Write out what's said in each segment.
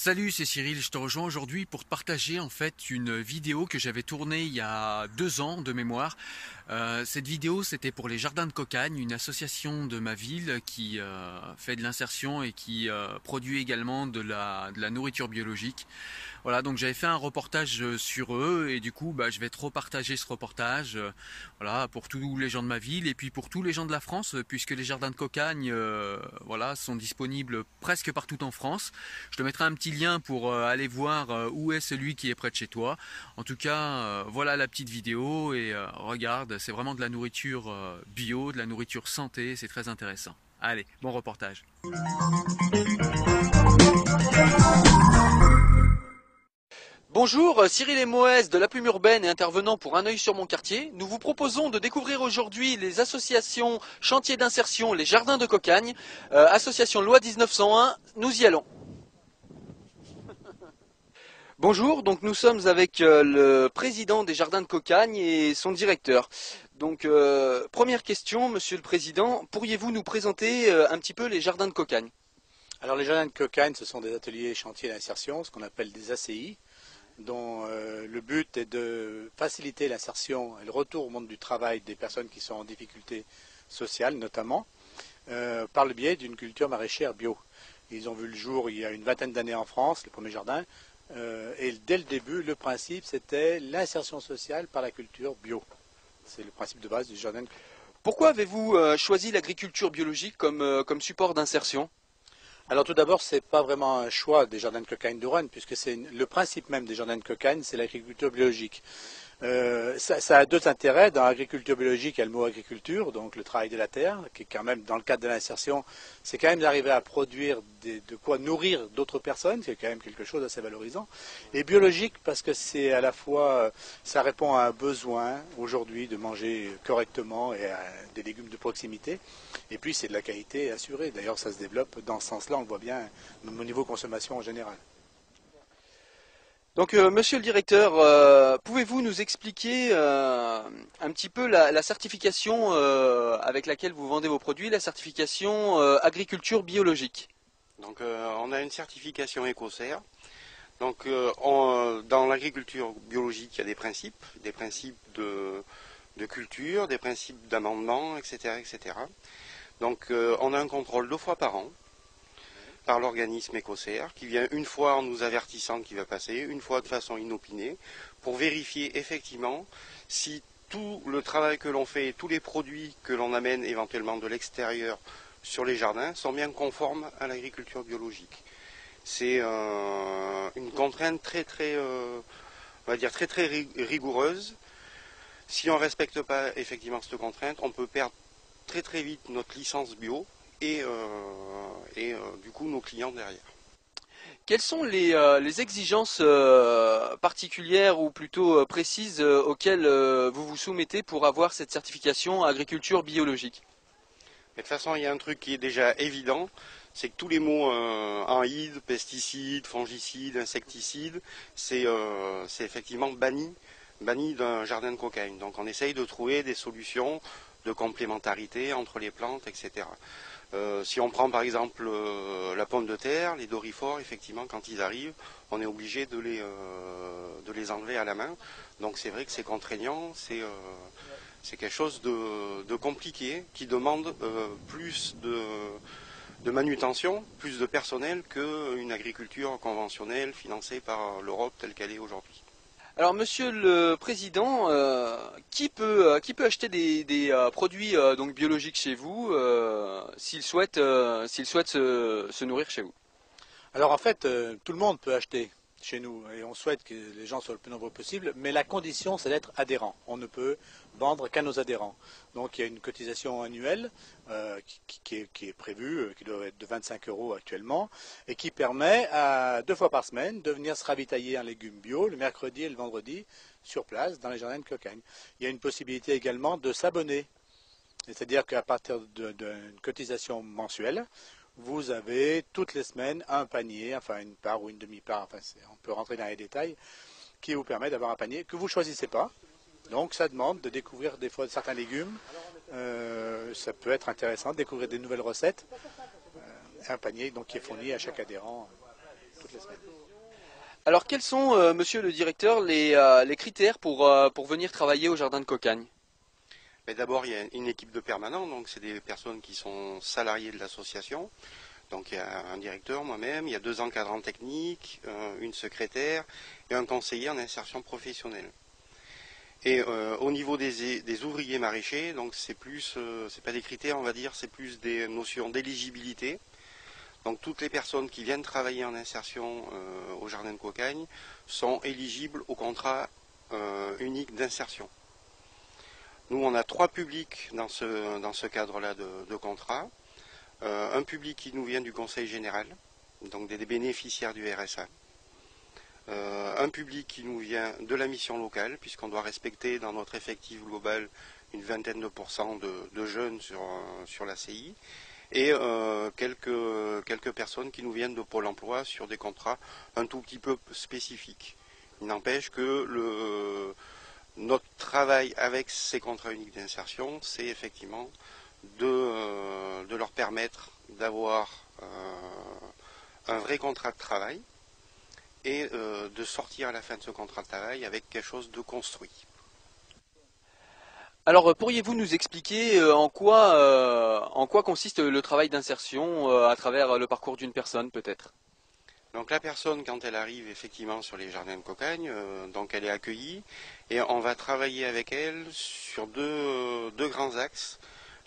Salut, c'est Cyril. Je te rejoins aujourd'hui pour te partager en fait une vidéo que j'avais tournée il y a deux ans de mémoire. Euh, cette vidéo, c'était pour les Jardins de Cocagne, une association de ma ville qui euh, fait de l'insertion et qui euh, produit également de la, nourriture biologique. Voilà, donc j'avais fait un reportage sur eux et du coup, bah, je vais trop partager ce reportage, voilà, pour tous les gens de ma ville et puis pour tous les gens de la France, puisque les Jardins de Cocagne, voilà, sont disponibles presque partout en France. Je te mettrai un petit lien pour aller voir où est celui qui est près de chez toi. En tout cas, voilà la petite vidéo et regarde, c'est vraiment de la nourriture bio, de la nourriture santé, c'est très intéressant. Allez, bon reportage. Bonjour, Cyril et Moès de la Plume Urbaine et intervenant pour Un œil sur mon quartier. Nous vous proposons de découvrir aujourd'hui les associations Chantier d'insertion, les Jardins de Cocagne, association Loi 1901. Nous y allons. Bonjour, donc nous sommes avec euh, le président des Jardins de Cocagne et son directeur. Donc euh, première question, Monsieur le Président, pourriez-vous nous présenter euh, un petit peu les Jardins de Cocagne? Alors les Jardins de Cocagne, ce sont des ateliers chantiers d'insertion, ce qu'on appelle des ACI, dont le but est de faciliter l'insertion et le retour au monde du travail des personnes qui sont en difficulté sociale notamment, par le biais d'une culture maraîchère bio. Ils ont vu le jour il y a une vingtaine d'années en France, les premiers jardins, euh, et dès le début, le principe, c'était l'insertion sociale par la culture bio. C'est le principe de base du jardin. Pourquoi avez-vous euh, choisi l'agriculture biologique comme, euh, comme support d'insertion? Alors tout d'abord, ce n'est pas vraiment un choix des jardins de cocagne de Rouen, puisque c'est le principe même des jardins de cocagne, c'est l'agriculture biologique. Euh, ça, a deux intérêts. Dans l'agriculture biologique, il y a le mot agriculture, donc le travail de la terre, qui est quand même, dans le cadre de l'insertion, c'est quand même d'arriver à produire de quoi nourrir d'autres personnes, c'est quand même quelque chose d'assez valorisant. Et biologique, parce que c'est à la fois, ça répond à un besoin aujourd'hui de manger correctement et à des légumes de proximité. Et puis c'est de la qualité assurée. D'ailleurs, ça se développe dans ce sens-là, on le voit bien, au niveau consommation en général. Euh, monsieur le directeur, euh, pouvez-vous nous expliquer euh, un petit peu la, certification avec laquelle vous vendez vos produits, la certification agriculture biologique? Donc, on a une certification EcoCert. Donc, dans l'agriculture biologique, il y a des principes, des principes de, de culture, des principes d'amendement, etc., etc. Donc, on a un contrôle deux fois par an par l'organisme écossaire qui vient une fois en nous avertissant qu'il va passer, une fois de façon inopinée, pour vérifier effectivement si tout le travail que l'on fait, tous les produits que l'on amène éventuellement de l'extérieur sur les jardins sont bien conformes à l'agriculture biologique. C'est euh, une contrainte très très, euh, rigoureuse. Si on ne respecte pas effectivement cette contrainte, on peut perdre très très vite notre licence bio et, euh, et euh, du coup nos clients derrière. Quelles sont les, euh, exigences particulières ou plutôt précises auxquelles vous vous soumettez pour avoir cette certification agriculture biologique? De toute façon, il y a un truc qui est déjà évident, c'est que tous les mots euh, pesticides, fongicides, insecticides, c'est effectivement banni, banni d'un jardin de cocaïne. Donc on essaye de trouver des solutions de complémentarité entre les plantes, etc. Euh, si on prend par exemple euh, la pomme de terre, les dorifores, effectivement, quand ils arrivent, on est obligé de les, euh, de les enlever à la main. Donc c'est vrai que c'est contraignant, c'est quelque chose de, compliqué qui demande plus de, de, manutention, plus de personnel qu'une agriculture conventionnelle financée par l'Europe telle qu'elle est aujourd'hui. Alors, Monsieur le Président, euh, qui peut euh, qui peut acheter des, euh, produits donc biologiques chez vous s'il souhaite s'il souhaite se, nourrir chez vous? Alors en fait, tout le monde peut acheter chez nous et on souhaite que les gens soient le plus nombreux possible, mais la condition c'est d'être adhérent. On ne peut vendre qu'à nos adhérents. Donc il y a une cotisation annuelle euh, qui, est, prévue, euh, qui doit être de 25 euros actuellement, et qui permet deux fois par semaine de venir se ravitailler en légumes bio le mercredi et le vendredi sur place dans les jardins de Cocagne. Il y a une possibilité également de s'abonner. C'est-à-dire qu'à partir d'une cotisation mensuelle, vous avez toutes les semaines un panier, enfin une part ou une demi-part, enfin on peut rentrer dans les détails, qui vous permet d'avoir un panier que vous ne choisissez pas. Donc ça demande de découvrir des fois certains légumes. Euh, ça peut être intéressant de découvrir des nouvelles recettes. Euh, un panier donc, qui est fourni à chaque adhérent toutes les semaines. Alors quels sont, euh, monsieur le directeur, les, critères pour venir travailler au jardin de Cocagne? D'abord, il y a une équipe de permanents, donc c'est des personnes qui sont salariées de l'association. Donc il y a un directeur, moi-même, il y a deux encadrants techniques, une secrétaire et un conseiller en insertion professionnelle. Et euh, au niveau des, ouvriers maraîchers, donc c'est plus, euh, c'est pas des critères, on va dire, c'est plus des notions d'éligibilité. Donc toutes les personnes qui viennent travailler en insertion euh, au jardin de Cocagne sont éligibles au contrat unique d'insertion. Nous, on a trois publics dans ce, cadre-là de, contrat. un public qui nous vient du Conseil général, donc des bénéficiaires du RSA. Euh, un public qui nous vient de la mission locale, puisqu'on doit respecter dans notre effectif global une vingtaine de pourcents de, jeunes sur, euh, la CI, et euh, quelques, quelques personnes qui nous viennent de Pôle emploi sur des contrats un tout petit peu spécifiques. Il n'empêche que le, notre travail avec ces contrats uniques d'insertion, c'est effectivement de, de, leur permettre d'avoir un vrai contrat de travail, et euh, de sortir à la fin de ce contrat de travail avec quelque chose de construit. Alors, euh, pourriez-vous nous expliquer euh, en quoi, en quoi consiste le travail d'insertion à travers le parcours d'une personne, peut-être? Donc, la personne, quand elle arrive effectivement sur les jardins de Cocagne, donc elle est accueillie et on va travailler avec elle sur deux, deux grands axes.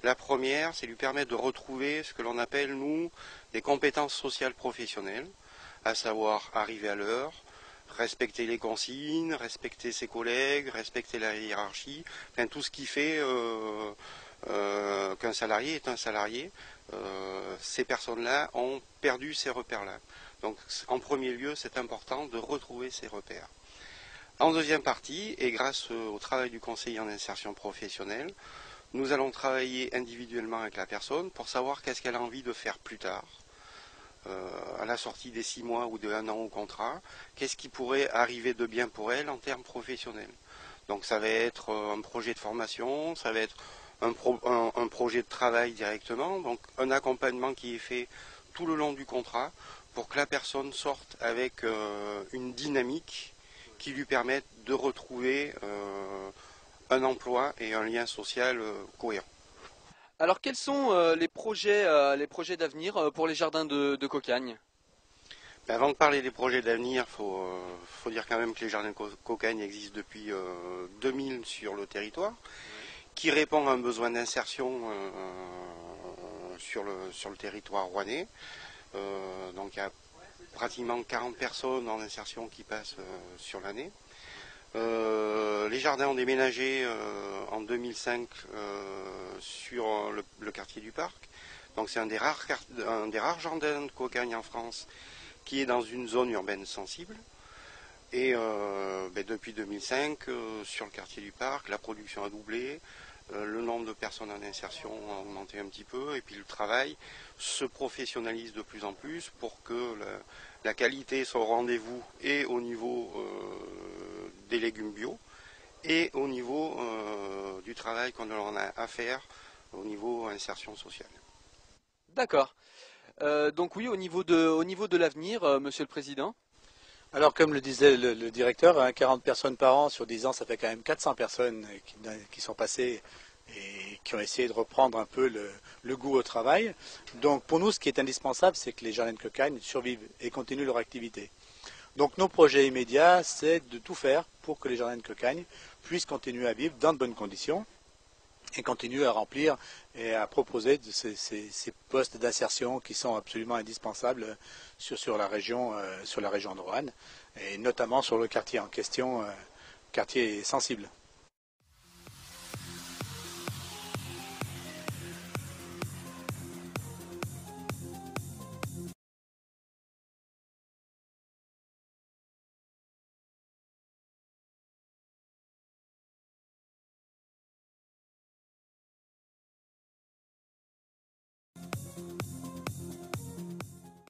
La première, c'est lui permettre de retrouver ce que l'on appelle, nous, des compétences sociales professionnelles à savoir arriver à l'heure, respecter les consignes, respecter ses collègues, respecter la hiérarchie, tout ce qui fait euh, euh, qu'un salarié est un salarié. Euh, ces personnes-là ont perdu ces repères-là. Donc en premier lieu, c'est important de retrouver ces repères. En deuxième partie, et grâce au travail du conseiller en insertion professionnelle, nous allons travailler individuellement avec la personne pour savoir qu'est-ce qu'elle a envie de faire plus tard euh, à la sortie des six mois ou de un an au contrat, qu'est-ce qui pourrait arriver de bien pour elle en termes professionnels. Donc ça va être un projet de formation, ça va être un, projet de travail directement, donc un accompagnement qui est fait tout le long du contrat pour que la personne sorte avec euh, une dynamique qui lui permette de retrouver un emploi et un lien social cohérent. Alors quels sont euh, les projets, euh, les projets d'avenir euh, pour les jardins de, Cocagne? Ben, Avant de parler des projets d'avenir, il faut, dire quand même que les jardins de Cocagne existent depuis 2000 sur le territoire, qui répond à un besoin d'insertion sur, le, sur le territoire rouennais. donc il y a pratiquement 40 personnes en insertion qui passent sur l'année. Euh, les jardins ont déménagé euh, en 2005 euh, sur le, quartier du parc. Donc c'est un, des rares, un des rares jardins de cocagne en France qui est dans une zone urbaine sensible. Et ben, depuis 2005, sur le quartier du parc, la production a doublé, le nombre de personnes en insertion a augmenté un petit peu, et puis le travail se professionnalise de plus en plus pour que la qualité soit au rendez-vous et au niveau des légumes bio et au niveau euh, du travail qu'on a à faire au niveau insertion sociale. D'accord. Euh, donc oui, au niveau de, au niveau de l'avenir, euh, Monsieur le Président Alors comme le disait le, directeur, 40 hein, personnes par an sur 10 ans, ça fait quand même 400 personnes qui, sont passées et qui ont essayé de reprendre un peu le, le, goût au travail. Donc pour nous, ce qui est indispensable, c'est que les jardins de cocagne survivent et continuent leur activité. Donc nos projets immédiats, c'est de tout faire pour que les jardins de cocagne puissent continuer à vivre dans de bonnes conditions et continuer à remplir et à proposer ces, postes d'insertion qui sont absolument indispensables sur, la, région, euh, sur la région de Roanne et notamment sur le quartier en question, euh, quartier sensible.